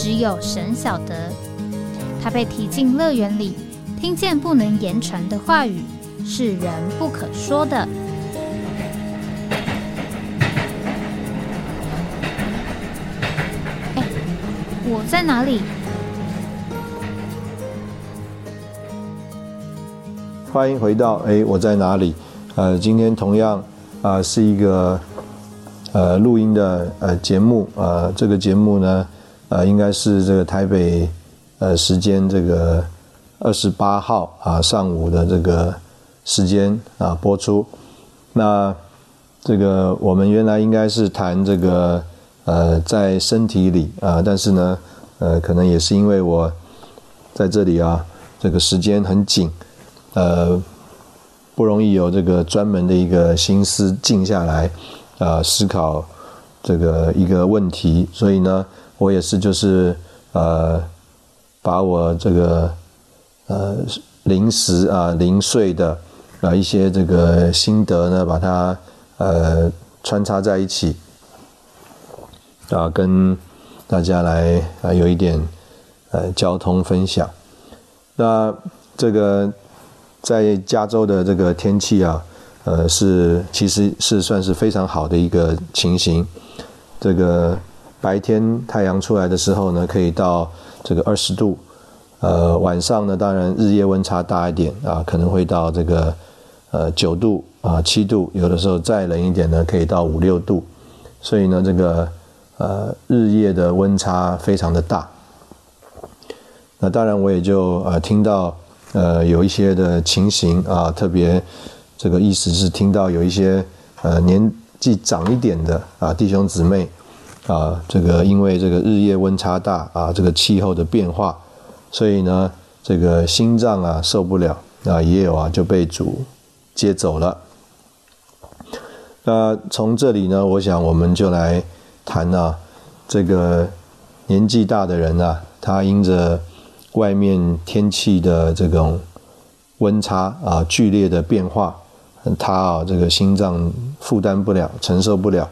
只有神晓得，他被提进乐园里，听见不能言传的话语，是人不可说的。哎，我在哪里？欢迎回到哎，我在哪里？呃，今天同样啊是一个呃录音的呃节目啊，这个节目呢。呃，应该是这个台北呃时间这个二十八号啊上午的这个时间啊播出。那这个我们原来应该是谈这个呃在身体里啊，但是呢呃可能也是因为我在这里啊这个时间很紧，呃不容易有这个专门的一个心思静下来啊思考这个一个问题，所以呢。我也是，就是呃，把我这个呃临时啊零碎的啊一些这个心得呢，把它呃穿插在一起啊，跟大家来啊有一点呃交通分享。那这个在加州的这个天气啊，呃是其实是算是非常好的一个情形，这个。白天太阳出来的时候呢，可以到这个二十度，呃，晚上呢，当然日夜温差大一点啊，可能会到这个呃九度啊七度，有的时候再冷一点呢，可以到五六度，所以呢，这个呃日夜的温差非常的大。那当然我也就呃听到呃有一些的情形啊，特别这个意思是听到有一些呃年纪长一点的啊弟兄姊妹。啊，这个因为这个日夜温差大啊，这个气候的变化，所以呢，这个心脏啊受不了啊，也有啊就被主接走了。那从这里呢，我想我们就来谈啊，这个年纪大的人啊，他因着外面天气的这种温差啊剧烈的变化，他啊这个心脏负担不了，承受不了。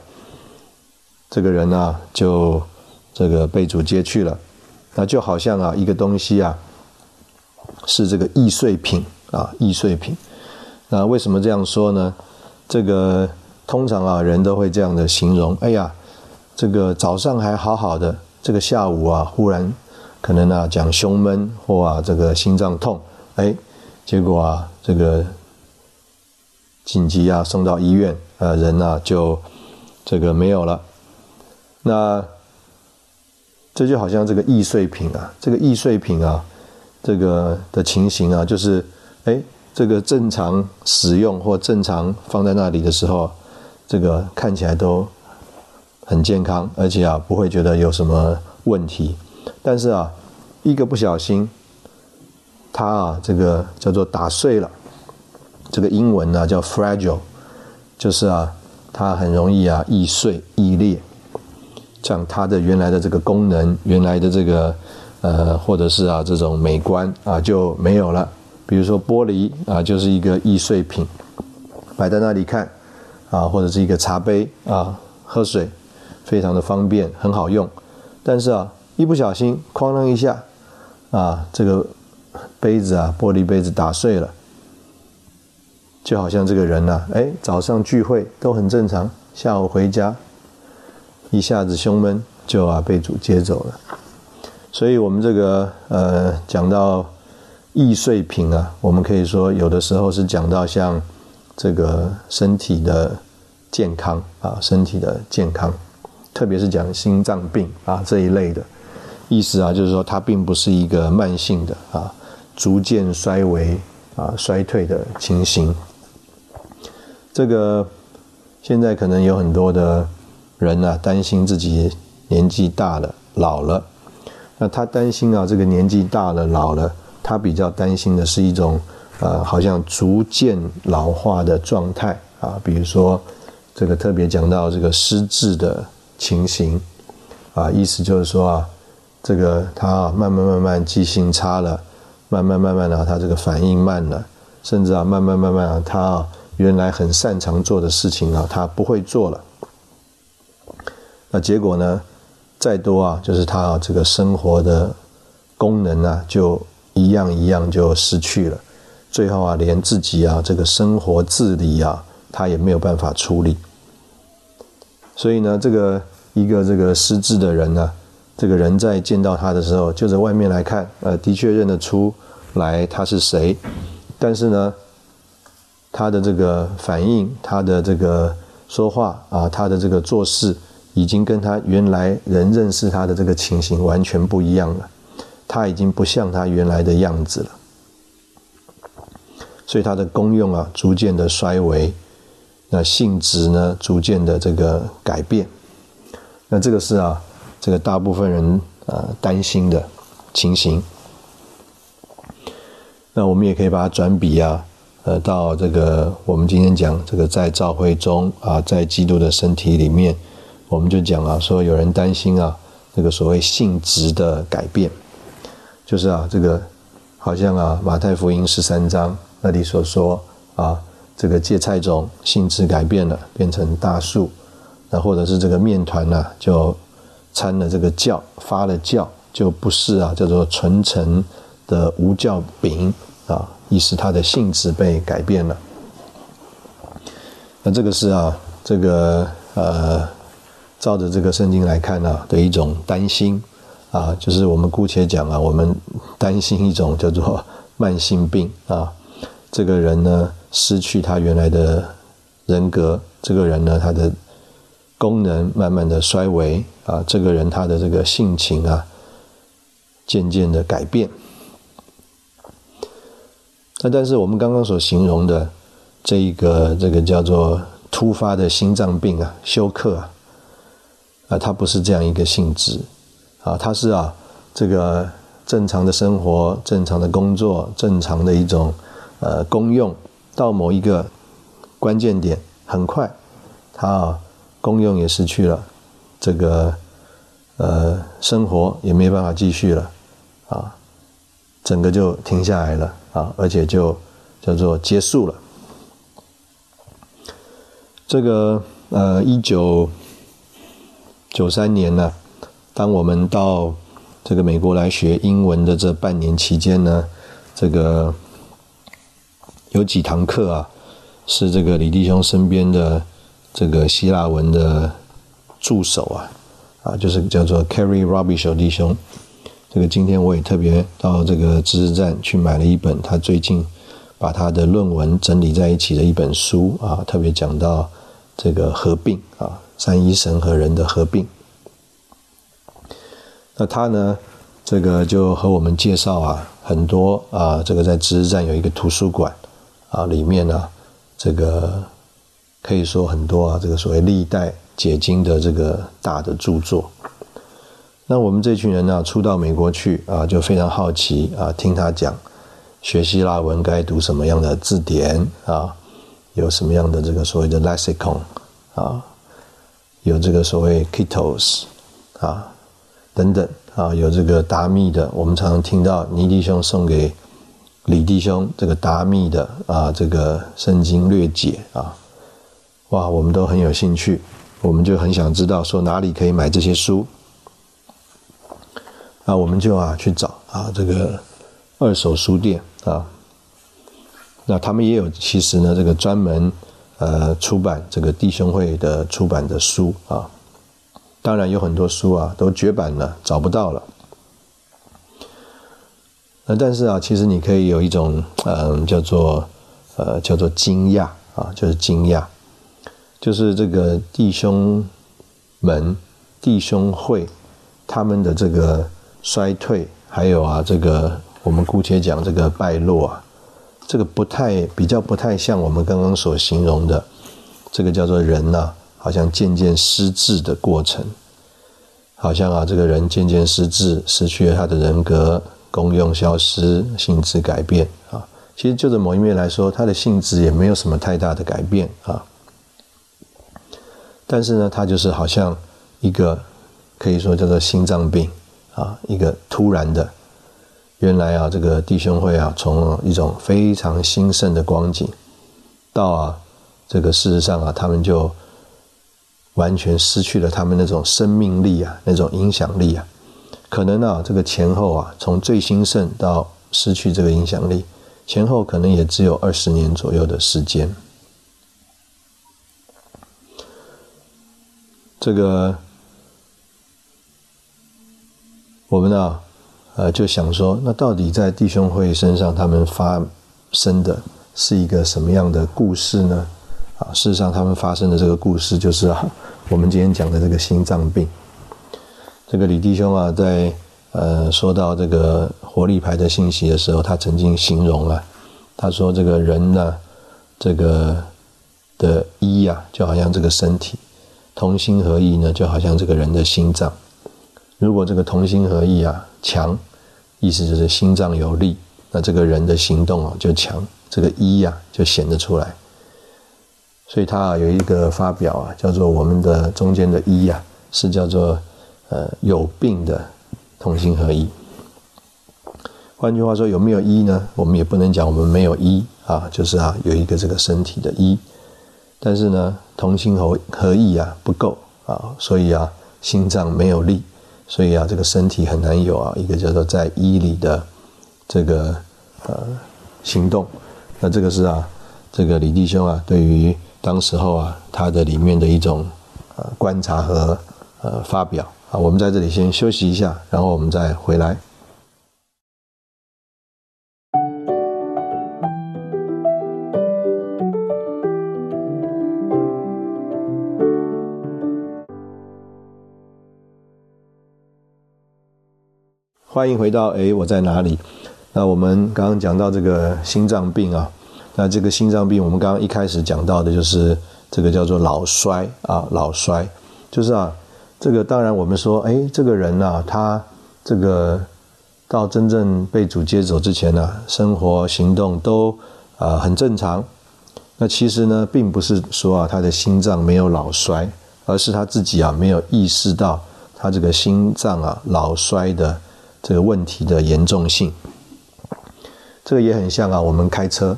这个人呢，就这个被主接去了，那就好像啊，一个东西啊，是这个易碎品啊，易碎品。那为什么这样说呢？这个通常啊，人都会这样的形容：哎呀，这个早上还好好的，这个下午啊，忽然可能啊，讲胸闷或啊，这个心脏痛，哎，结果啊，这个紧急啊，送到医院，呃，人呢就这个没有了。那这就好像这个易碎品啊，这个易碎品啊，这个的情形啊，就是哎，这个正常使用或正常放在那里的时候，这个看起来都很健康，而且啊不会觉得有什么问题。但是啊，一个不小心，它啊这个叫做打碎了，这个英文呢叫 fragile，就是啊它很容易啊易碎易裂。像它的原来的这个功能，原来的这个呃，或者是啊这种美观啊就没有了。比如说玻璃啊，就是一个易碎品，摆在那里看啊，或者是一个茶杯啊，喝水非常的方便，很好用。但是啊，一不小心哐啷一下啊，这个杯子啊，玻璃杯子打碎了，就好像这个人呐，哎，早上聚会都很正常，下午回家。一下子胸闷就啊被主接走了，所以我们这个呃讲到易碎品啊，我们可以说有的时候是讲到像这个身体的健康啊，身体的健康，特别是讲心脏病啊这一类的意思啊，就是说它并不是一个慢性的啊，逐渐衰微啊衰退的情形。这个现在可能有很多的。人呢，担心自己年纪大了、老了，那他担心啊，这个年纪大了老了，他比较担心的是一种呃，好像逐渐老化的状态啊，比如说这个特别讲到这个失智的情形啊，意思就是说啊，这个他啊慢慢慢慢记性差了，慢慢慢慢的他这个反应慢了，甚至啊慢慢慢慢啊他啊原来很擅长做的事情啊他不会做了，那结果呢？再多啊，就是他这个生活的功能啊，就一样一样就失去了。最后啊，连自己啊这个生活自理啊，他也没有办法处理。所以呢，这个一个这个失智的人呢，这个人在见到他的时候，就在外面来看，呃，的确认得出来他是谁，但是呢，他的这个反应，他的这个说话啊，他的这个做事。已经跟他原来人认识他的这个情形完全不一样了，他已经不像他原来的样子了，所以他的功用啊逐渐的衰微，那性质呢逐渐的这个改变，那这个是啊这个大部分人啊担心的情形。那我们也可以把它转比啊，呃到这个我们今天讲这个在教会中啊在基督的身体里面。我们就讲啊，说有人担心啊，这个所谓性质的改变，就是啊，这个好像啊，马太福音十三章那里所说啊，这个芥菜种性质改变了，变成大树，那或者是这个面团呢，就掺了这个酵，发了酵，就不是啊，叫做纯成的无酵饼啊，意思它的性质被改变了。那这个是啊，这个呃。照着这个圣经来看呢，的一种担心啊，就是我们姑且讲啊，我们担心一种叫做慢性病啊，这个人呢失去他原来的人格，这个人呢他的功能慢慢的衰微啊，这个人他的这个性情啊渐渐的改变。那但是我们刚刚所形容的这一个这个叫做突发的心脏病啊，休克啊。啊，它不是这样一个性质，啊，它是啊，这个正常的生活、正常的工作、正常的一种呃功用，到某一个关键点，很快，它啊功用也失去了，这个呃生活也没办法继续了，啊，整个就停下来了啊，而且就叫做结束了。这个呃一九。九三年呢，当我们到这个美国来学英文的这半年期间呢，这个有几堂课啊，是这个李弟兄身边的这个希腊文的助手啊，啊，就是叫做 Carry Robbie 小弟兄。这个今天我也特别到这个知识站去买了一本他最近把他的论文整理在一起的一本书啊，特别讲到这个合并啊。三一神和人的合并，那他呢？这个就和我们介绍啊，很多啊，这个在知识站有一个图书馆啊，里面呢，这个可以说很多啊，这个所谓历代解经的这个大的著作。那我们这群人呢，初到美国去啊，就非常好奇啊，听他讲学希腊文该读什么样的字典啊，有什么样的这个所谓的 lexicon 啊。有这个所谓 Kitos 啊，等等啊，有这个达密的，我们常常听到尼弟兄送给李弟兄这个达密的啊，这个圣经略解啊，哇，我们都很有兴趣，我们就很想知道说哪里可以买这些书，那我们就啊去找啊这个二手书店啊，那他们也有其实呢这个专门。呃，出版这个弟兄会的出版的书啊，当然有很多书啊都绝版了，找不到了。那但是啊，其实你可以有一种嗯，叫做呃，叫做惊讶啊，就是惊讶，就是这个弟兄们、弟兄会他们的这个衰退，还有啊，这个我们姑且讲这个败落啊。这个不太比较不太像我们刚刚所形容的，这个叫做人呐，好像渐渐失智的过程。好像啊，这个人渐渐失智，失去了他的人格，功用消失，性质改变啊。其实就着某一面来说，他的性质也没有什么太大的改变啊。但是呢，他就是好像一个可以说叫做心脏病啊，一个突然的。原来啊，这个弟兄会啊，从一种非常兴盛的光景，到啊，这个事实上啊，他们就完全失去了他们那种生命力啊，那种影响力啊。可能啊，这个前后啊，从最兴盛到失去这个影响力，前后可能也只有二十年左右的时间。这个我们呢？呃，就想说，那到底在弟兄会身上，他们发生的是一个什么样的故事呢？啊，事实上，他们发生的这个故事就是啊，我们今天讲的这个心脏病。这个李弟兄啊，在呃说到这个活力牌的信息的时候，他曾经形容啊，他说这个人呢，这个的一呀，就好像这个身体同心合意呢，就好像这个人的心脏。如果这个同心合意啊强，意思就是心脏有力，那这个人的行动啊就强，这个一呀就显得出来。所以他啊有一个发表啊，叫做我们的中间的一呀是叫做呃有病的同心合一。换句话说，有没有一呢？我们也不能讲我们没有一啊，就是啊有一个这个身体的一，但是呢同心合合意啊不够啊，所以啊心脏没有力。所以啊，这个身体很难有啊一个叫做在医里的这个呃行动。那这个是啊，这个李弟兄啊，对于当时候啊他的里面的一种呃观察和呃发表啊，我们在这里先休息一下，然后我们再回来。欢迎回到哎，我在哪里？那我们刚刚讲到这个心脏病啊，那这个心脏病，我们刚刚一开始讲到的就是这个叫做老衰啊，老衰，就是啊，这个当然我们说，哎，这个人呐，他这个到真正被主接走之前呢，生活行动都啊很正常。那其实呢，并不是说啊他的心脏没有老衰，而是他自己啊没有意识到他这个心脏啊老衰的。这个问题的严重性，这个也很像啊，我们开车。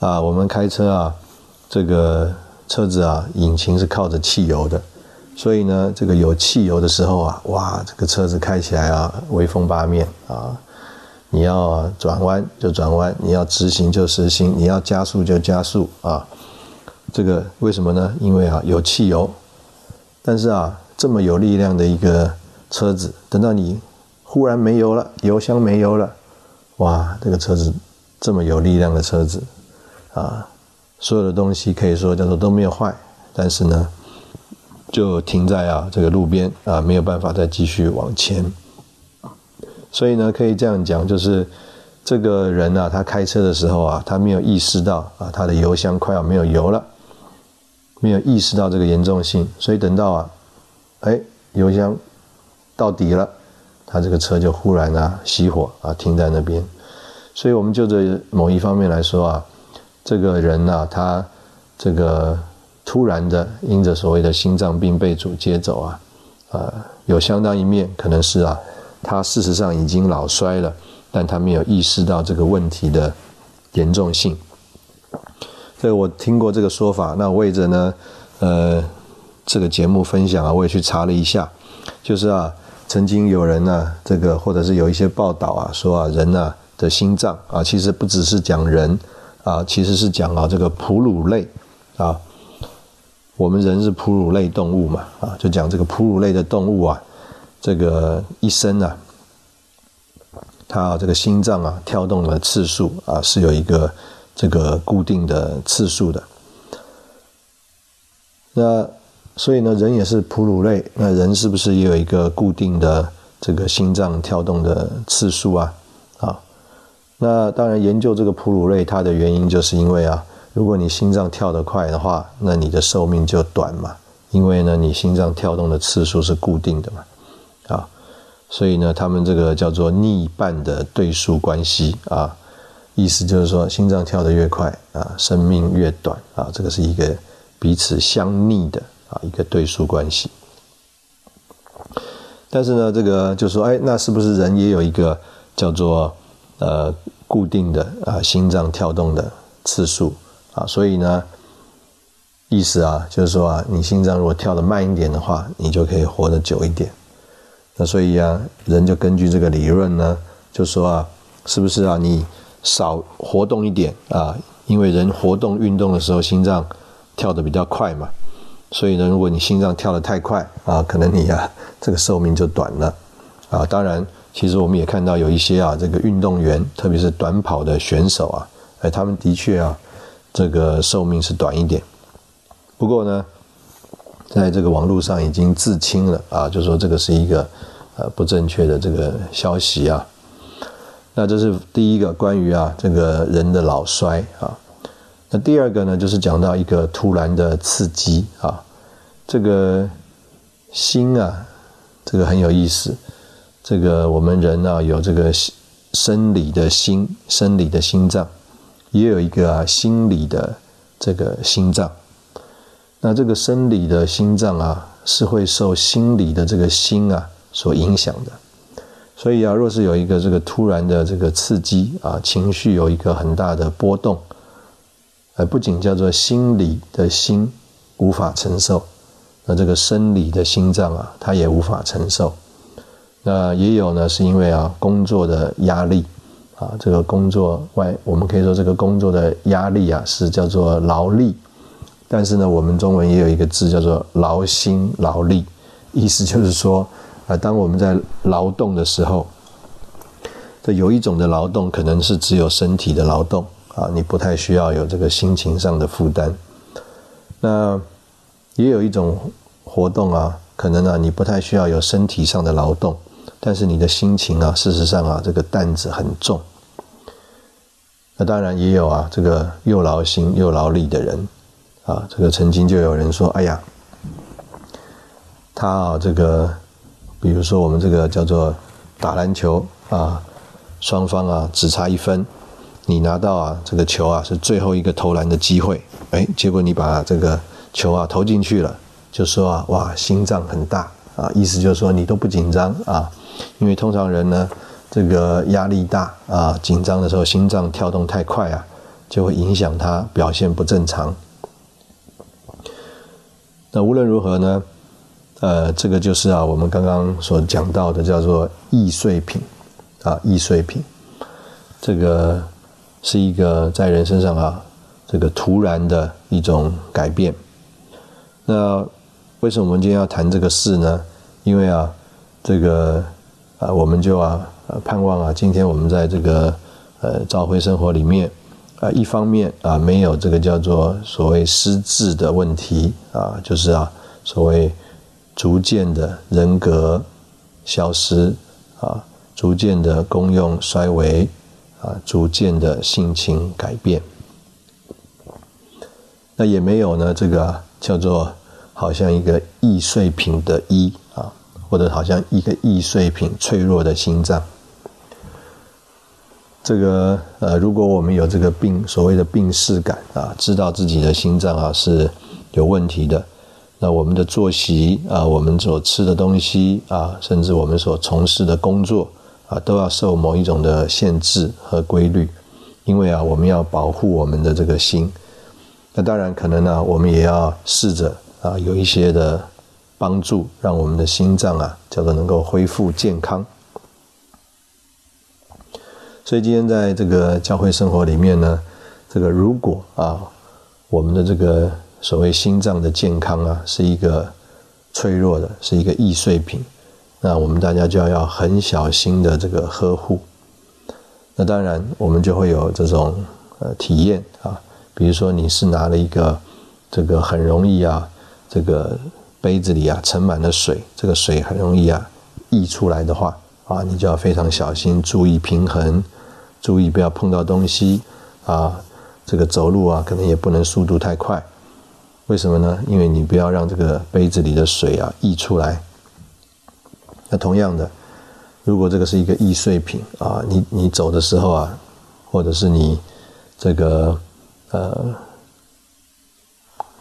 啊，我们开车啊，这个车子啊，引擎是靠着汽油的，所以呢，这个有汽油的时候啊，哇，这个车子开起来啊，威风八面。啊，你要转弯就转弯，你要直行就直行，你要加速就加速。啊，这个为什么呢？因为啊，有汽油，但是啊，这么有力量的一个车子，等到你。忽然没油了，油箱没油了，哇！这个车子这么有力量的车子，啊，所有的东西可以说叫做都没有坏，但是呢，就停在啊这个路边啊，没有办法再继续往前。所以呢，可以这样讲，就是这个人啊，他开车的时候啊，他没有意识到啊，他的油箱快要没有油了，没有意识到这个严重性，所以等到啊，哎，油箱到底了。他这个车就忽然啊熄火啊停在那边，所以我们就这某一方面来说啊，这个人呐他这个突然的因着所谓的心脏病被主接走啊，呃有相当一面可能是啊他事实上已经老衰了，但他没有意识到这个问题的严重性。这个我听过这个说法，那为着呢呃这个节目分享啊，我也去查了一下，就是啊。曾经有人呢，这个或者是有一些报道啊，说啊，人呢的心脏啊，其实不只是讲人啊，其实是讲啊这个哺乳类啊，我们人是哺乳类动物嘛啊，就讲这个哺乳类的动物啊，这个一生啊，它这个心脏啊跳动的次数啊是有一个这个固定的次数的，那。所以呢，人也是哺乳类，那人是不是也有一个固定的这个心脏跳动的次数啊？啊，那当然研究这个哺乳类，它的原因就是因为啊，如果你心脏跳得快的话，那你的寿命就短嘛，因为呢，你心脏跳动的次数是固定的嘛。啊，所以呢，他们这个叫做逆半的对数关系啊，意思就是说，心脏跳得越快啊，生命越短啊，这个是一个彼此相逆的啊一个对数关系。但是呢，这个就说，哎，那是不是人也有一个叫做呃固定的啊心脏跳动的次数啊？所以呢，意思啊，就是说啊，你心脏如果跳得慢一点的话，你就可以活得久一点。那所以啊，人就根据这个理论呢，就说啊，是不是啊，你少活动一点啊？因为人活动运动的时候，心脏跳得比较快嘛。所以呢，如果你心脏跳得太快啊，可能你啊这个寿命就短了啊。当然，其实我们也看到有一些啊这个运动员，特别是短跑的选手啊，哎，他们的确啊这个寿命是短一点。不过呢，在这个网络上已经自清了啊，就说这个是一个呃不正确的这个消息啊。那这是第一个关于啊这个人的老衰啊。那第二个呢，就是讲到一个突然的刺激啊，这个心啊，这个很有意思。这个我们人啊，有这个生理的心，生理的心脏，也有一个啊心理的这个心脏。那这个生理的心脏啊，是会受心理的这个心啊所影响的。所以啊，若是有一个这个突然的这个刺激啊，情绪有一个很大的波动。呃，不仅叫做心理的心无法承受，那这个生理的心脏啊，它也无法承受。那也有呢，是因为啊，工作的压力啊，这个工作外，我们可以说这个工作的压力啊，是叫做劳力。但是呢，我们中文也有一个字叫做劳心劳力，意思就是说，啊，当我们在劳动的时候，这有一种的劳动可能是只有身体的劳动。啊，你不太需要有这个心情上的负担。那也有一种活动啊，可能啊，你不太需要有身体上的劳动，但是你的心情啊，事实上啊，这个担子很重。那当然也有啊，这个又劳心又劳力的人啊，这个曾经就有人说，哎呀，他啊，这个比如说我们这个叫做打篮球啊，双方啊只差一分。你拿到啊，这个球啊是最后一个投篮的机会，哎，结果你把这个球啊投进去了，就说啊，哇，心脏很大啊，意思就是说你都不紧张啊，因为通常人呢，这个压力大啊，紧张的时候心脏跳动太快啊，就会影响他表现不正常。那无论如何呢，呃，这个就是啊，我们刚刚所讲到的叫做易碎品啊，易碎品，这个。是一个在人身上啊，这个突然的一种改变。那为什么我们今天要谈这个事呢？因为啊，这个啊，我们就啊，盼望啊，今天我们在这个呃召会生活里面啊，一方面啊，没有这个叫做所谓失智的问题啊，就是啊，所谓逐渐的人格消失啊，逐渐的功用衰微。啊，逐渐的性情改变，那也没有呢。这个叫做好像一个易碎品的一啊，或者好像一个易碎品脆弱的心脏。这个呃，如果我们有这个病，所谓的病逝感啊，知道自己的心脏啊是有问题的，那我们的作息啊，我们所吃的东西啊，甚至我们所从事的工作。啊，都要受某一种的限制和规律，因为啊，我们要保护我们的这个心。那当然可能呢，我们也要试着啊，有一些的帮助，让我们的心脏啊，叫做能够恢复健康。所以今天在这个教会生活里面呢，这个如果啊，我们的这个所谓心脏的健康啊，是一个脆弱的，是一个易碎品。那我们大家就要要很小心的这个呵护。那当然，我们就会有这种呃体验啊，比如说你是拿了一个这个很容易啊，这个杯子里啊盛满了水，这个水很容易啊溢出来的话啊，你就要非常小心，注意平衡，注意不要碰到东西啊。这个走路啊，可能也不能速度太快。为什么呢？因为你不要让这个杯子里的水啊溢出来。那同样的，如果这个是一个易碎品啊，你你走的时候啊，或者是你这个呃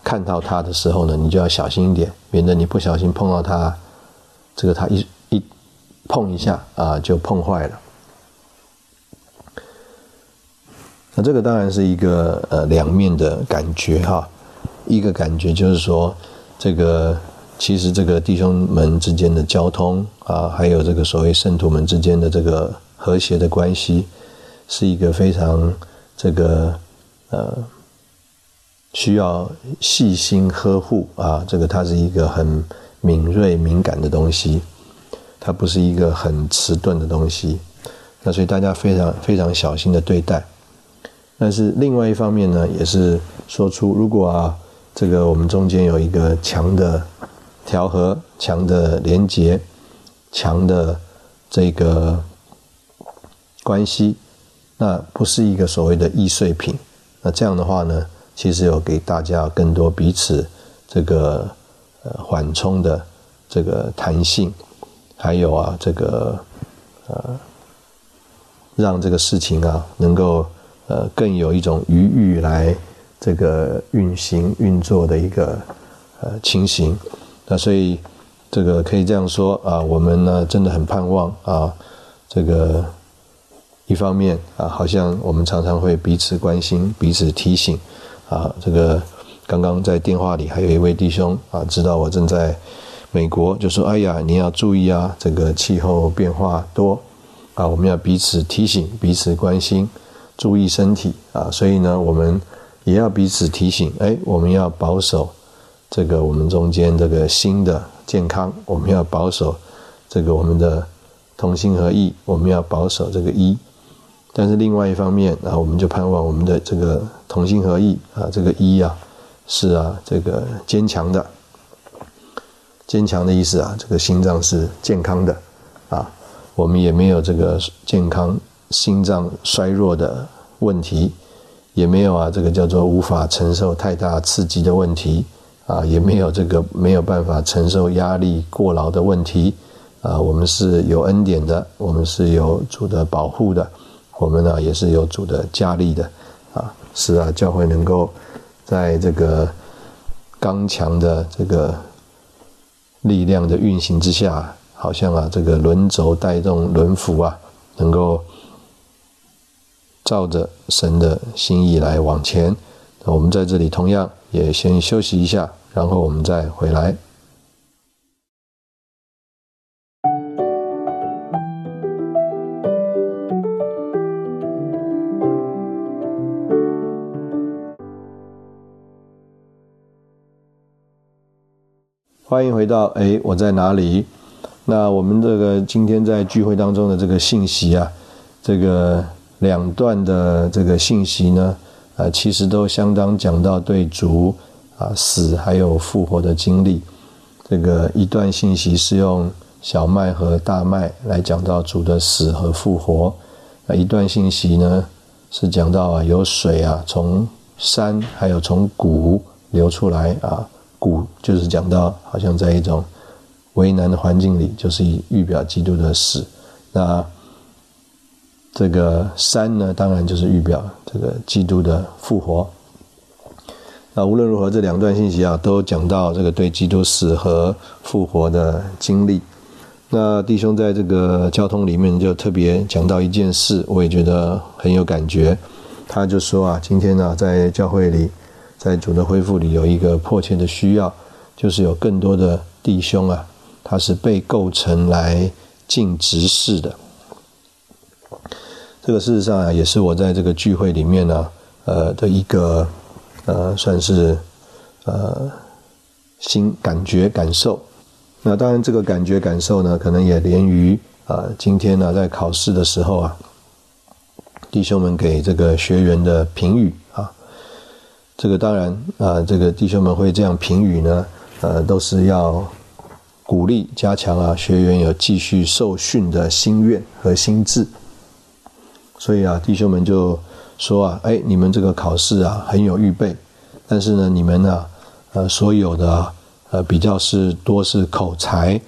看到它的时候呢，你就要小心一点，免得你不小心碰到它，这个它一一碰一下啊，就碰坏了。那这个当然是一个呃两面的感觉哈，一个感觉就是说，这个其实这个弟兄们之间的交通啊，还有这个所谓圣徒们之间的这个和谐的关系，是一个非常这个呃需要细心呵护啊，这个它是一个很敏锐敏感的东西，它不是一个很迟钝的东西，那所以大家非常非常小心的对待。但是另外一方面呢，也是说出，如果啊，这个我们中间有一个强的调和、强的连接、强的这个关系，那不是一个所谓的易碎品。那这样的话呢，其实有给大家更多彼此这个呃缓冲的这个弹性，还有啊，这个呃，让这个事情啊能够。呃，更有一种余裕来这个运行运作的一个呃情形，那所以这个可以这样说啊，我们呢真的很盼望啊，这个一方面啊，好像我们常常会彼此关心、彼此提醒啊，这个刚刚在电话里还有一位弟兄啊，知道我正在美国，就说：“哎呀，你要注意啊，这个气候变化多啊，我们要彼此提醒、彼此关心。”注意身体啊，所以呢，我们也要彼此提醒。哎，我们要保守这个我们中间这个心的健康，我们要保守这个我们的同心合意，我们要保守这个一。但是另外一方面啊，我们就盼望我们的这个同心合意啊，这个一啊，是啊，这个坚强的。坚强的意思啊，这个心脏是健康的啊，我们也没有这个健康。心脏衰弱的问题，也没有啊，这个叫做无法承受太大刺激的问题啊，也没有这个没有办法承受压力过劳的问题啊。我们是有恩典的，我们是有主的保护的，我们呢也是有主的加力的啊。是啊，教会能够在这个刚强的这个力量的运行之下，好像啊，这个轮轴带动轮辐啊，能够。照着神的心意来往前，我们在这里同样也先休息一下，然后我们再回来。欢迎回到哎，我在哪里？那我们这个今天在聚会当中的这个信息啊，这个。两段的这个信息呢，呃，其实都相当讲到对主啊死还有复活的经历。这个一段信息是用小麦和大麦来讲到主的死和复活，那一段信息呢是讲到啊有水啊从山还有从谷流出来啊，谷就是讲到好像在一种为难的环境里，就是以预表基督的死。那这个山呢，当然就是预表这个基督的复活。那无论如何，这两段信息啊，都讲到这个对基督死和复活的经历。那弟兄在这个交通里面就特别讲到一件事，我也觉得很有感觉。他就说啊，今天呢，在教会里，在主的恢复里，有一个迫切的需要，就是有更多的弟兄啊，他是被构成来尽职事的。这个事实上啊，也是我在这个聚会里面呢，呃的一个呃，算是呃心感觉感受。那当然，这个感觉感受呢，可能也连于啊，今天呢，在考试的时候啊，弟兄们给这个学员的评语啊，这个当然啊，这个弟兄们会这样评语呢，呃，都是要鼓励加强啊，学员有继续受训的心愿和心智。所以啊，弟兄们就说啊，哎，你们这个考试啊很有预备，但是呢，你们呢，呃，所有的呃比较是多是口才，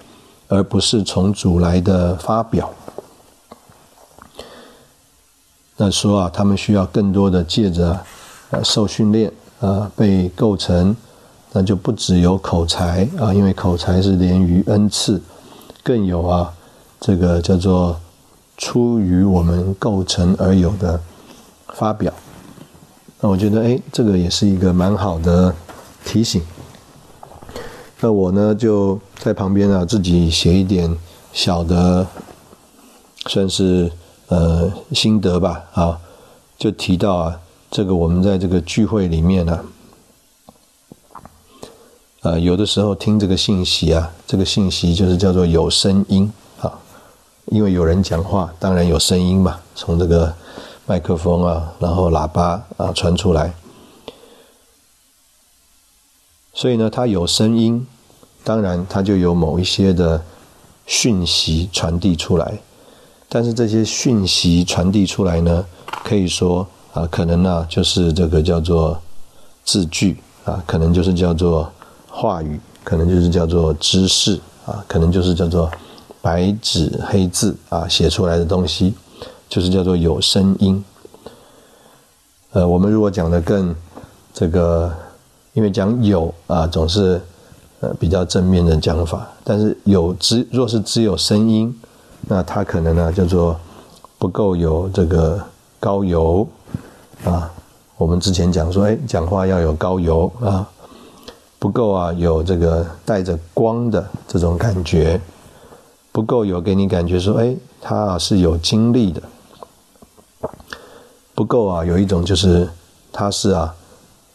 而不是从主来的发表。那说啊，他们需要更多的借着呃受训练啊，被构成，那就不只有口才啊，因为口才是连于恩赐，更有啊这个叫做出于我们构成而有的发表。那我觉得哎，这个也是一个蛮好的提醒。那我呢就在旁边啊，自己写一点小的，算是。呃，心得吧，啊，就提到啊，这个我们在这个聚会里面呢，呃，有的时候听这个信息啊，这个信息就是叫做有声音啊，因为有人讲话，当然有声音嘛，从这个麦克风啊，然后喇叭啊传出来，所以呢，它有声音，当然它就有某一些的讯息传递出来。但是这些讯息传递出来呢，可以说啊，可能呢就是这个叫做字句啊，可能就是叫做话语，可能就是叫做知识啊，可能就是叫做白纸黑字啊写出来的东西，就是叫做有声音。呃，我们如果讲的更这个，因为讲有啊，总是呃比较正面的讲法，但是有只若是只有声音。那他可能呢叫做不够有这个高油啊，我们之前讲说，哎，讲话要有高油啊，不够啊，有这个带着光的这种感觉，不够有给你感觉说，哎，他啊是有经历的，不够啊，有一种就是他是啊，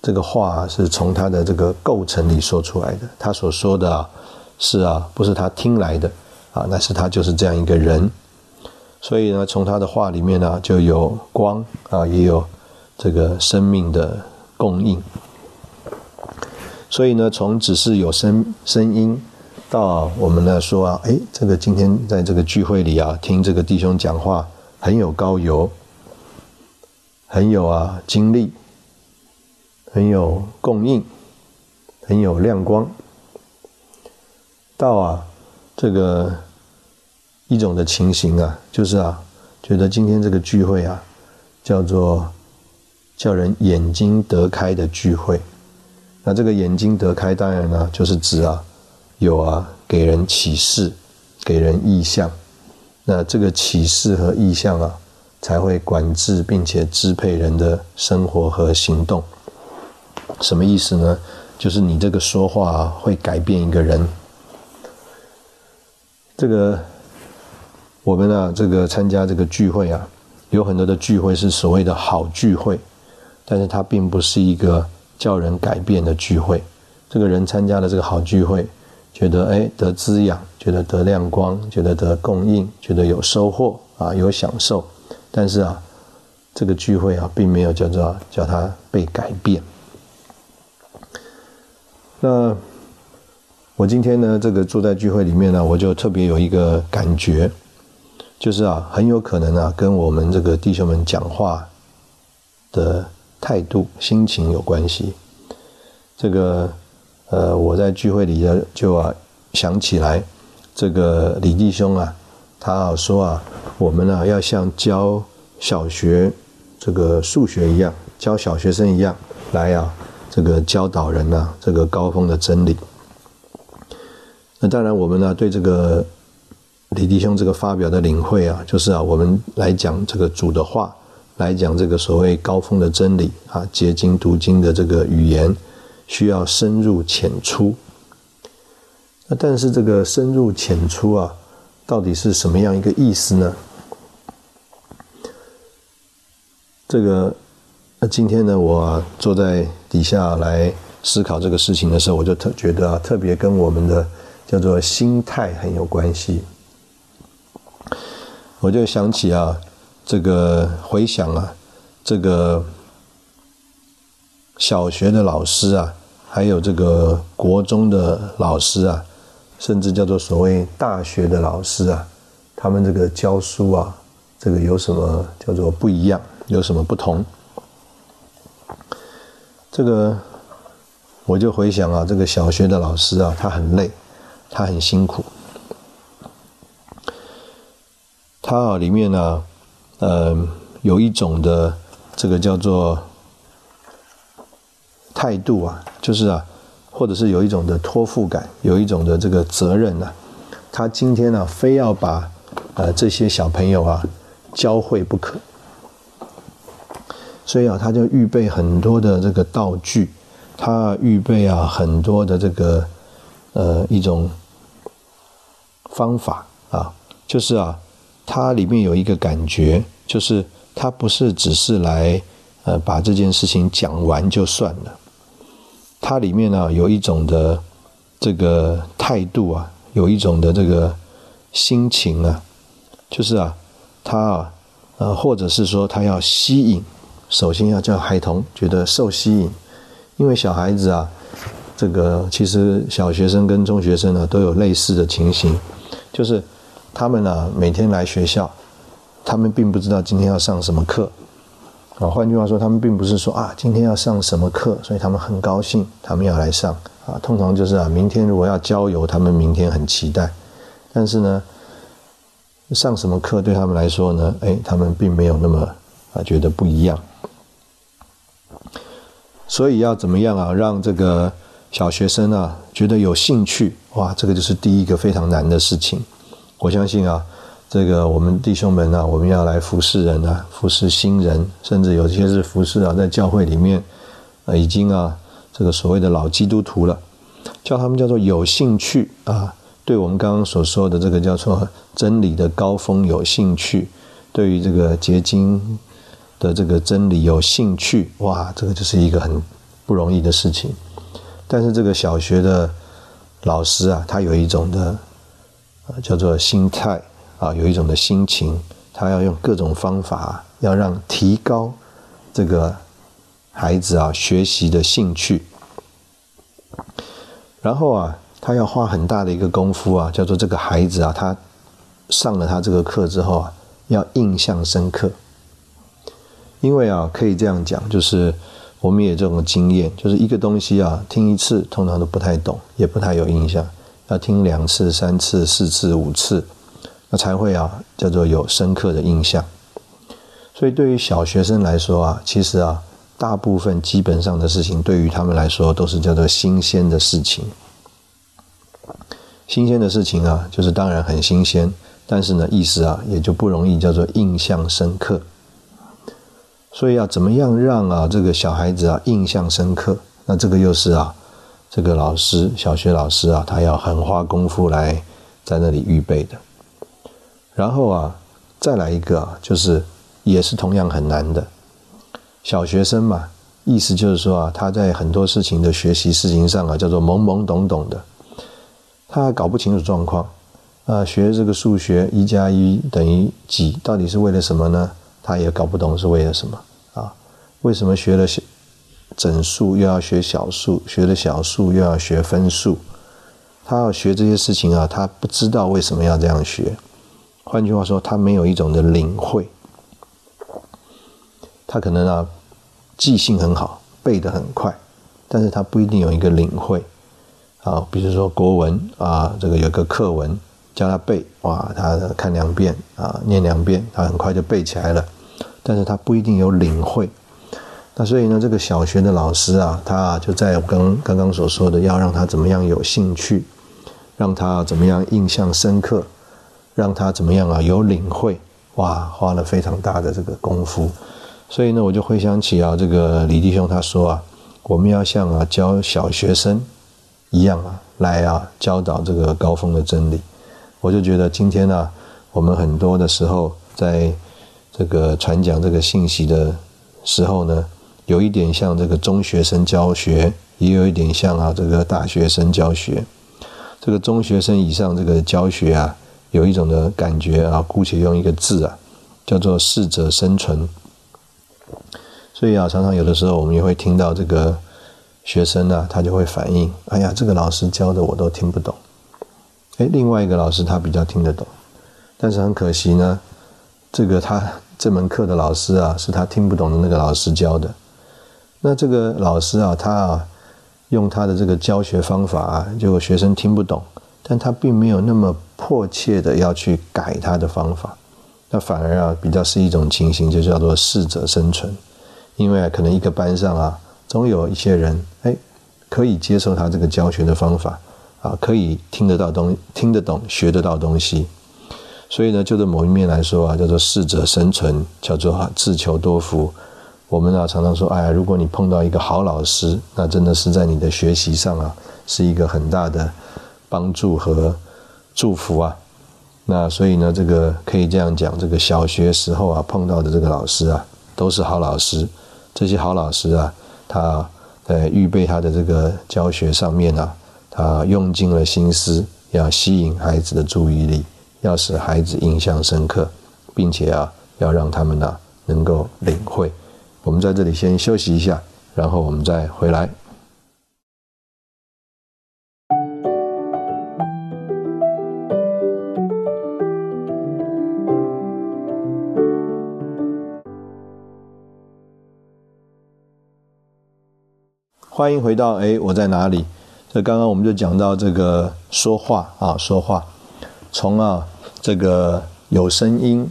这个话是从他的这个构成里说出来的，他所说的啊是啊，不是他听来的。啊，那是他就是这样一个人，所以呢，从他的话里面呢，就有光啊，也有这个生命的供应。所以呢，从只是有声声音，到我们呢说啊，哎，这个今天在这个聚会里啊，听这个弟兄讲话很有高油，很有啊精力，很有供应，很有亮光，到啊。这个一种的情形啊，就是啊，觉得今天这个聚会啊，叫做叫人眼睛得开的聚会。那这个眼睛得开，当然呢，就是指啊，有啊，给人启示，给人意象。那这个启示和意象啊，才会管制并且支配人的生活和行动。什么意思呢？就是你这个说话会改变一个人。这个我们啊，这个参加这个聚会啊，有很多的聚会是所谓的好聚会，但是它并不是一个叫人改变的聚会。这个人参加了这个好聚会，觉得哎得滋养，觉得得亮光，觉得得供应，觉得有收获啊，有享受。但是啊，这个聚会啊，并没有叫做叫他被改变。那。我今天呢，这个坐在聚会里面呢，我就特别有一个感觉，就是啊，很有可能啊，跟我们这个弟兄们讲话的态度、心情有关系。这个呃，我在聚会里的就啊想起来，这个李弟兄啊，他说啊，我们呢要像教小学这个数学一样，教小学生一样来啊，这个教导人呢，这个高峰的真理。那当然，我们呢对这个李弟兄这个发表的领会啊，就是啊，我们来讲这个主的话，来讲这个所谓高峰的真理啊，结晶读经的这个语言，需要深入浅出。那但是这个深入浅出啊，到底是什么样一个意思呢？这个那今天呢，我坐在底下来思考这个事情的时候，我就特觉得啊，特别跟我们的。叫做心态很有关系，我就想起啊，这个回想啊，这个小学的老师啊，还有这个国中的老师啊，甚至叫做所谓大学的老师啊，他们这个教书啊，这个有什么叫做不一样？有什么不同？这个我就回想啊，这个小学的老师啊，他很累。他很辛苦，他啊里面呢，呃，有一种的这个叫做态度啊，就是啊，或者是有一种的托付感，有一种的这个责任呢。他今天呢，非要把呃这些小朋友啊教会不可，所以啊，他就预备很多的这个道具，他预备啊很多的这个呃一种方法啊，就是啊，它里面有一个感觉，就是他不是只是来呃把这件事情讲完就算了，它里面呢有一种的这个态度啊。有一种的这个心情啊，就是啊，他啊，呃，或者是说他要吸引，首先要叫孩童觉得受吸引，因为小孩子啊，这个其实小学生跟中学生呢都有类似的情形，就是他们呢每天来学校，他们并不知道今天要上什么课，啊，换句话说，他们并不是说啊今天要上什么课，所以他们很高兴，他们要来上。啊，通常就是啊，明天如果要郊游，他们明天很期待，但是呢，上什么课对他们来说呢？哎，他们并没有那么啊觉得不一样。所以要怎么样啊，让这个小学生啊觉得有兴趣？哇，这个就是第一个非常难的事情。我相信啊，这个我们弟兄们啊，我们要来服侍人啊，服侍新人，甚至有些是服侍啊，在教会里面啊，已经啊。这个所谓的老基督徒了，叫他们叫做有兴趣啊，对我们刚刚所说的这个叫做真理的高峰有兴趣，对于这个结晶的这个真理有兴趣，哇，这个就是一个很不容易的事情。但是这个小学的老师啊，他有一种的叫做心态啊，有一种的心情，他要用各种方法，要让提高这个孩子啊学习的兴趣。然后啊，他要花很大的一个功夫啊，叫做这个孩子啊，他上了他这个课之后啊，要印象深刻。因为啊，可以这样讲，就是我们也这种经验，就是一个东西啊，听一次通常都不太懂，也不太有印象，要听两次、三次、四次、五次，那才会啊，叫做有深刻的印象。所以对于小学生来说啊，其实啊。大部分基本上的事情，对于他们来说都是叫做新鲜的事情。新鲜的事情啊，就是当然很新鲜，但是呢，意思啊也就不容易叫做印象深刻。所以要怎么样让啊这个小孩子啊印象深刻？那这个又是啊这个老师小学老师啊，他要很花功夫来在那里预备的。然后啊再来一个，啊就是也是同样很难的。小学生嘛，意思就是说啊，他在很多事情的学习事情上啊，叫做懵懵懂懂的，他搞不清楚状况，啊，学这个数学一加一等于几，到底是为了什么呢？他也搞不懂是为了什么啊？为什么学了小整数又要学小数，学了小数又要学分数？他要学这些事情啊，他不知道为什么要这样学。换句话说，他没有一种的领会。他可能啊，记性很好，背得很快，但是他不一定有一个领会啊。比如说国文啊，这个有个课文教他背，哇，他看两遍啊，念两遍，他很快就背起来了，但是他不一定有领会。那所以呢，这个小学的老师啊，他就在跟刚刚所说的，要让他怎么样有兴趣，让他怎么样印象深刻，让他怎么样啊有领会，哇，花了非常大的这个功夫。所以呢，我就回想起啊，这个李弟兄他说啊，我们要像啊教小学生一样啊，来啊教导这个高峰的真理。我就觉得今天呢，我们很多的时候在这个传讲这个信息的时候呢，有一点像这个中学生教学，也有一点像啊这个大学生教学。这个中学生以上这个教学啊，有一种的感觉啊，姑且用一个字啊，叫做适者生存。所以啊，常常有的时候我们也会听到这个学生呢，他就会反映：“哎呀，这个老师教的我都听不懂。”哎，另外一个老师他比较听得懂，但是很可惜呢，这个他这门课的老师啊，是他听不懂的那个老师教的。那这个老师啊，他啊用他的这个教学方法啊，就学生听不懂，但他并没有那么迫切的要去改他的方法，那反而啊比较是一种情形，就叫做适者生存。因为可能一个班上啊，总有一些人哎可以接受他这个教学的方法啊，可以听得到东听得懂学得到东西。所以呢，就着某一面来说啊，叫做适者生存，叫做自求多福。我们啊常常说，哎呀，如果你碰到一个好老师，那真的是在你的学习上啊，是一个很大的帮助和祝福啊。那所以呢，这个可以这样讲，这个小学时候啊碰到的这个老师啊，都是好老师。这些好老师啊，他在预备他的这个教学上面啊，他用尽了心思，要吸引孩子的注意力。要使孩子印象深刻，并且啊，要让他们呢能够领会。我们在这里先休息一下，然后我们再回来。欢迎回到哎，我在哪里？这刚刚我们就讲到这个说话啊，说话。从啊这个有声音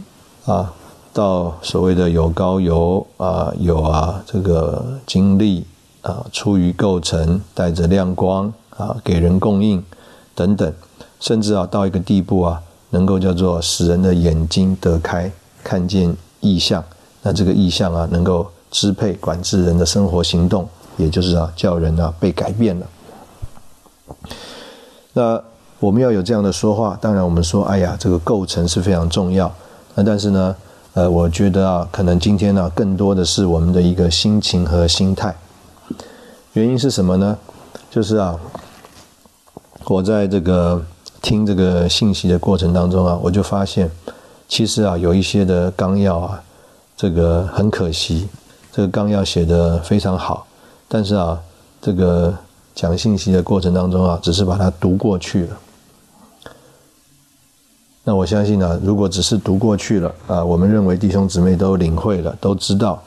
啊，到所谓的有高有啊有啊这个精力啊出于构成带着亮光啊给人供应等等，甚至啊到一个地步啊能够叫做使人的眼睛得开看见意象，那这个意象啊能够支配管制人的生活行动，也就是啊叫人啊被改变了。那。我们要有这样的说话，当然我们说，哎呀，这个构成是非常重要。那但是呢，呃，我觉得啊，可能今天呢，更多的是我们的一个心情和心态。原因是什么呢？就是啊，我在这个听这个信息的过程当中啊，我就发现，其实啊，有一些的纲要啊，这个很可惜，这个纲要写的非常好，但是啊，这个讲信息的过程当中啊，只是把它读过去了。那我相信呢，如果只是读过去了啊，我们认为弟兄姊妹都领会了，都知道，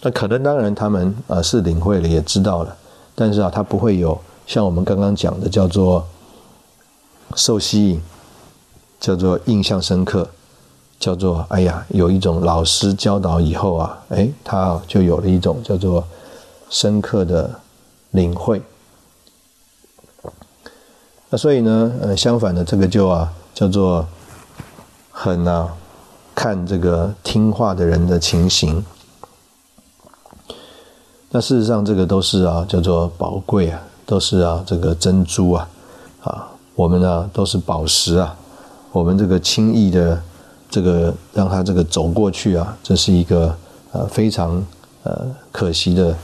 那可能当然他们啊是领会了，也知道了，但是啊，他不会有像我们刚刚讲的叫做受吸引，叫做印象深刻，叫做哎呀，有一种老师教导以后啊，哎，他就有了一种叫做深刻的领会。那所以呢，呃，相反的这个就啊叫做。很啊，看这个听话的人的情形。那事实上，这个都是啊，叫做宝贵啊，都是啊，这个珍珠啊，啊，我们呢都是宝石啊。我们这个轻易的这个让他这个走过去啊，这是一个呃非常呃可惜的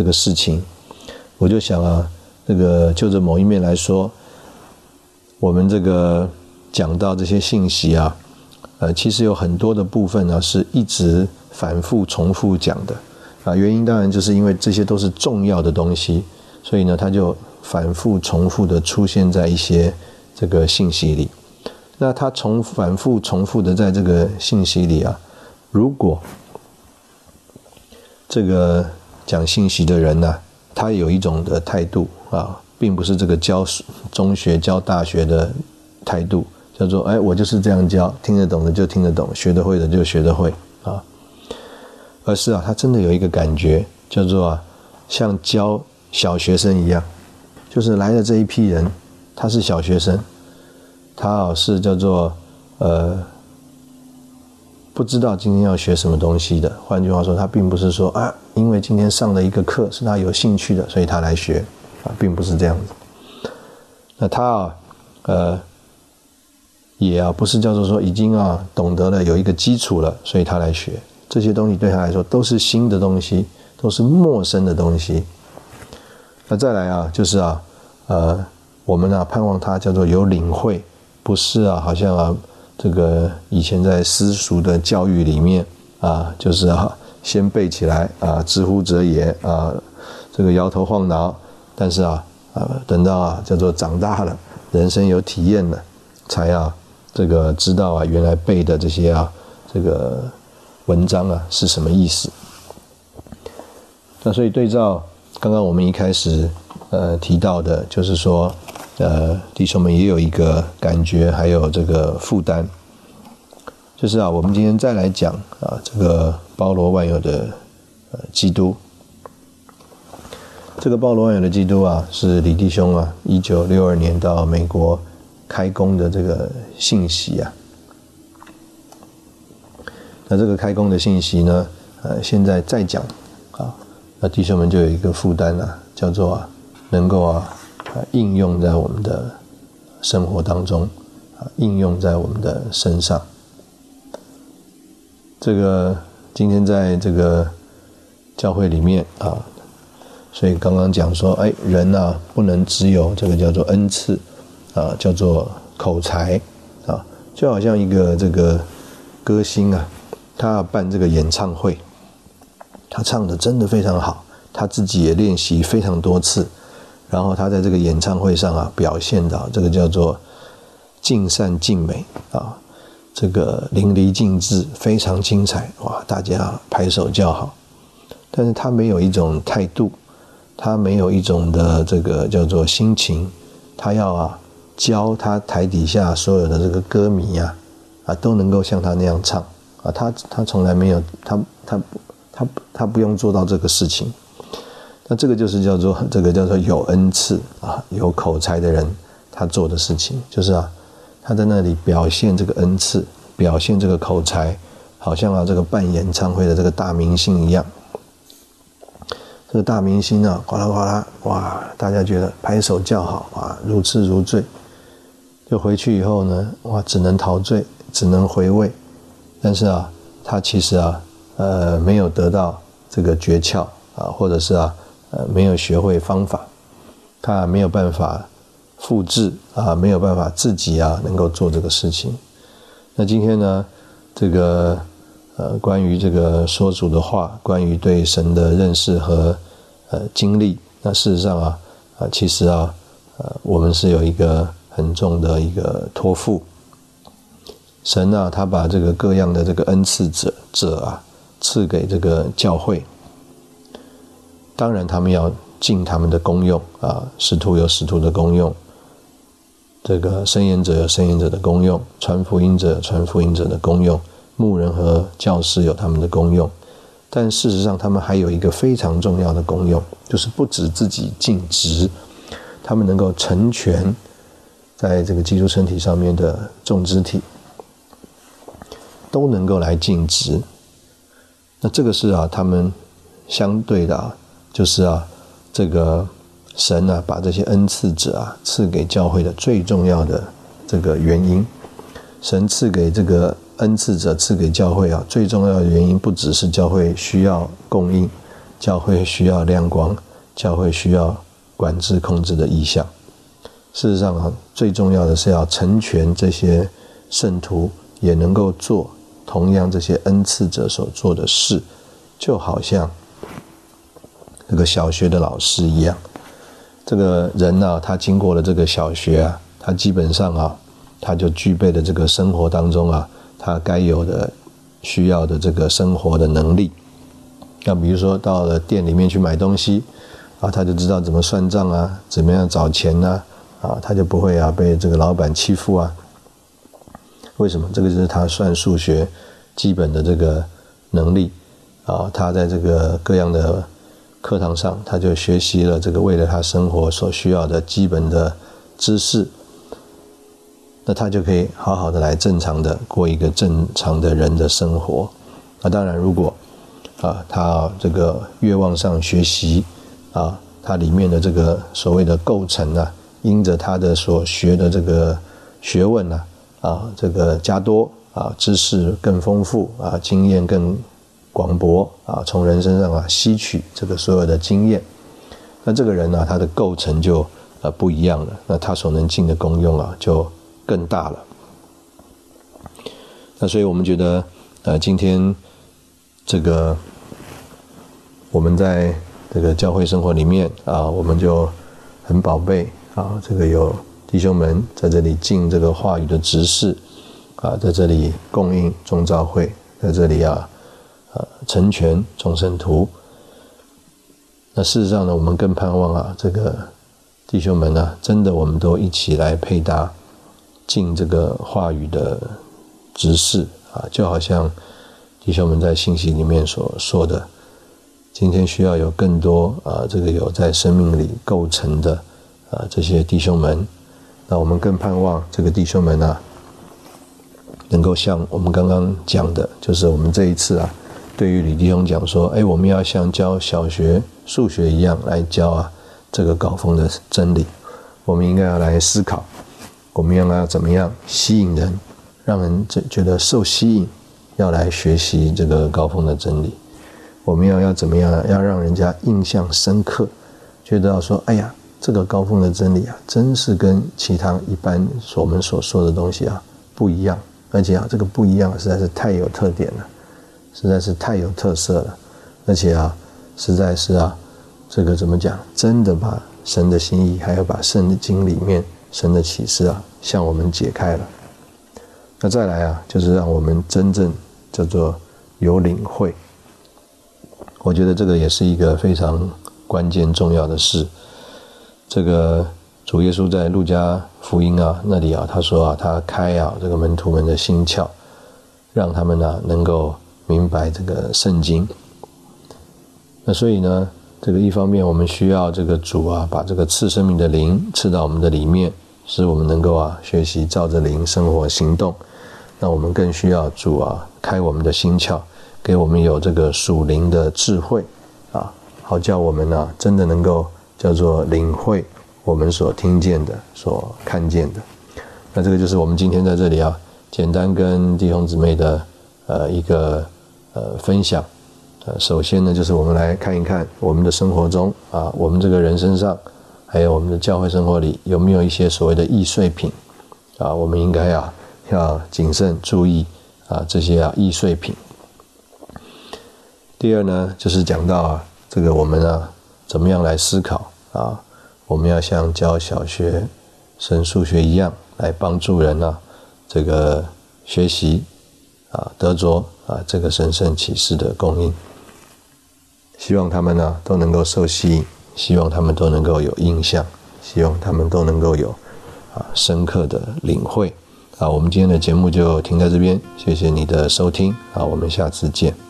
这个事情。我就想啊，这个就着某一面来说，我们这个讲到这些信息啊。呃，其实有很多的部分呢，是一直反复重复讲的，啊，原因当然就是因为这些都是重要的东西，所以呢，它就反复重复的出现在一些这个信息里。那它重反复重复的在这个信息里啊，如果这个讲信息的人呢，他有一种的态度啊，并不是这个教中学教大学的态度。叫做哎，我就是这样教，听得懂的就听得懂，学得会的就学得会啊。而是啊，他真的有一个感觉，叫做啊，像教小学生一样，就是来的这一批人，他是小学生，他啊是叫做呃，不知道今天要学什么东西的。换句话说，他并不是说啊，因为今天上了一个课是他有兴趣的，所以他来学啊，并不是这样子。那他啊，呃。也啊，不是叫做说已经啊懂得了有一个基础了，所以他来学这些东西，对他来说都是新的东西，都是陌生的东西。那再来啊，就是啊，呃，我们啊盼望他叫做有领会，不是啊，好像啊这个以前在私塾的教育里面啊，就是啊先背起来啊，知乎者也啊，这个摇头晃脑，但是啊啊等到啊叫做长大了，人生有体验了，才啊。这个知道啊，原来背的这些啊，这个文章啊是什么意思？那所以对照刚刚我们一开始呃提到的，就是说呃弟兄们也有一个感觉，还有这个负担，就是啊，我们今天再来讲啊，这个包罗万有的呃基督。这个包罗万有的基督啊，是李弟兄啊，一九六二年到美国开工的这个信息啊。那这个开工的信息呢，呃，现在再讲啊，那弟兄们就有一个负担啊，叫做啊，能够啊，啊应用在我们的生活当中啊，应用在我们的身上。这个今天在这个教会里面啊。所以刚刚讲说，哎，人呐不能只有这个叫做恩赐，啊，叫做口才，啊，就好像一个这个歌星啊，他要办这个演唱会，他唱的真的非常好，他自己也练习非常多次，然后他在这个演唱会上啊表现到这个叫做尽善尽美啊，这个淋漓尽致，非常精彩，哇，大家拍手叫好，但是他没有一种态度。他没有一种的这个叫做心情，他要啊教他台底下所有的这个歌迷呀啊都能够像他那样唱啊，他他从来没有他他他他不用做到这个事情，那这个就是叫做这个叫做有恩赐啊有口才的人他做的事情，就是啊他在那里表现这个恩赐，表现这个口才，好像啊这个办演唱会的这个大明星一样。这个大明星啊，哗啦哗啦，哇！大家觉得拍手叫好啊，如痴如醉。就回去以后呢，哇，只能陶醉，只能回味。但是啊，他其实啊，呃，没有得到这个诀窍啊，或者是啊，呃，没有学会方法，他没有办法复制啊，没有办法自己啊，能够做这个事情。那今天呢，这个。呃，关于这个说主的话，关于对神的认识和呃经历，那事实上啊，啊，其实啊，呃，我们是有一个很重的一个托付。神啊，他把这个各样的这个恩赐者者啊，赐给这个教会。当然，他们要尽他们的功用啊，使徒有使徒的功用，这个声言者有声言者的功用，传福音者有传福音者的功用。牧人和教师有他们的功用，但事实上，他们还有一个非常重要的功用，就是不止自己尽职，他们能够成全在这个基督身体上面的众肢体，都能够来尽职。那这个是啊，他们相对的啊，就是啊，这个神啊，把这些恩赐者啊赐给教会的最重要的这个原因，神赐给这个。恩赐者赐给教会啊，最重要的原因不只是教会需要供应，教会需要亮光，教会需要管制控制的意向。事实上啊，最重要的是要成全这些圣徒，也能够做同样这些恩赐者所做的事，就好像那个小学的老师一样。这个人呢，他经过了这个小学啊，他基本上啊，他就具备了这个生活当中啊。他该有的、需要的这个生活的能力，那比如说到了店里面去买东西，啊，他就知道怎么算账啊，怎么样找钱呢？啊，他就不会啊被这个老板欺负啊。为什么？这个就是他算数学基本的这个能力啊。他在这个各样的课堂上，他就学习了这个为了他生活所需要的基本的知识。那他就可以好好的来正常的过一个正常的人的生活。那当然，如果啊，他这个越往上学习啊，他里面的这个所谓的构成呢，因着他的所学的这个学问呢，啊，这个加多啊，知识更丰富啊，经验更广博啊，从人身上啊吸取这个所有的经验，那这个人呢，他的构成就呃不一样了。那他所能尽的功用啊，就更大了，那所以我们觉得，呃，今天这个我们在这个教会生活里面啊，我们就很宝贝啊，这个有弟兄们在这里尽这个话语的执事啊，在这里供应众召会，在这里啊，成全众生徒。那事实上呢，我们更盼望啊，这个弟兄们呢，真的我们都一起来配搭。尽这个话语的执事啊，就好像弟兄们在信息里面所说的，今天需要有更多啊，这个有在生命里构成的啊这些弟兄们，那我们更盼望这个弟兄们啊，能够像我们刚刚讲的，就是我们这一次啊，对于李弟兄讲说，哎，我们要像教小学数学一样来教啊这个高峰的真理，我们应该要来思考。我们应该要怎么样吸引人，让人觉觉得受吸引，要来学习这个高峰的真理？我们要要怎么样？要让人家印象深刻，觉得说：“哎呀，这个高峰的真理啊，真是跟其他一般所我们所说的东西啊不一样，而且啊，这个不一样实在是太有特点了，实在是太有特色了，而且啊，实在是啊，这个怎么讲？真的把神的心意，还要把圣经里面。”神的启示啊，向我们解开了。那再来啊，就是让我们真正叫做有领会。我觉得这个也是一个非常关键重要的事。这个主耶稣在路加福音啊那里啊，他说啊，他开啊这个门徒们的心窍，让他们呢能够明白这个圣经。那所以呢？这个一方面，我们需要这个主啊，把这个赐生命的灵赐到我们的里面，使我们能够啊学习照着灵生活行动。那我们更需要主啊开我们的心窍，给我们有这个属灵的智慧啊，好叫我们呢真的能够叫做领会我们所听见的、所看见的。那这个就是我们今天在这里啊，简单跟弟兄姊妹的呃一个呃分享。呃，首先呢，就是我们来看一看我们的生活中啊，我们这个人身上，还有我们的教会生活里，有没有一些所谓的易碎品啊？我们应该啊要谨慎注意啊这些啊易碎品。第二呢，就是讲到啊这个我们啊怎么样来思考啊？我们要像教小学生数学一样，来帮助人啊这个学习啊德卓啊这个神圣启示的供应。希望他们呢都能够受吸引，希望他们都能够有印象，希望他们都能够有啊深刻的领会。啊，我们今天的节目就停在这边，谢谢你的收听，啊，我们下次见。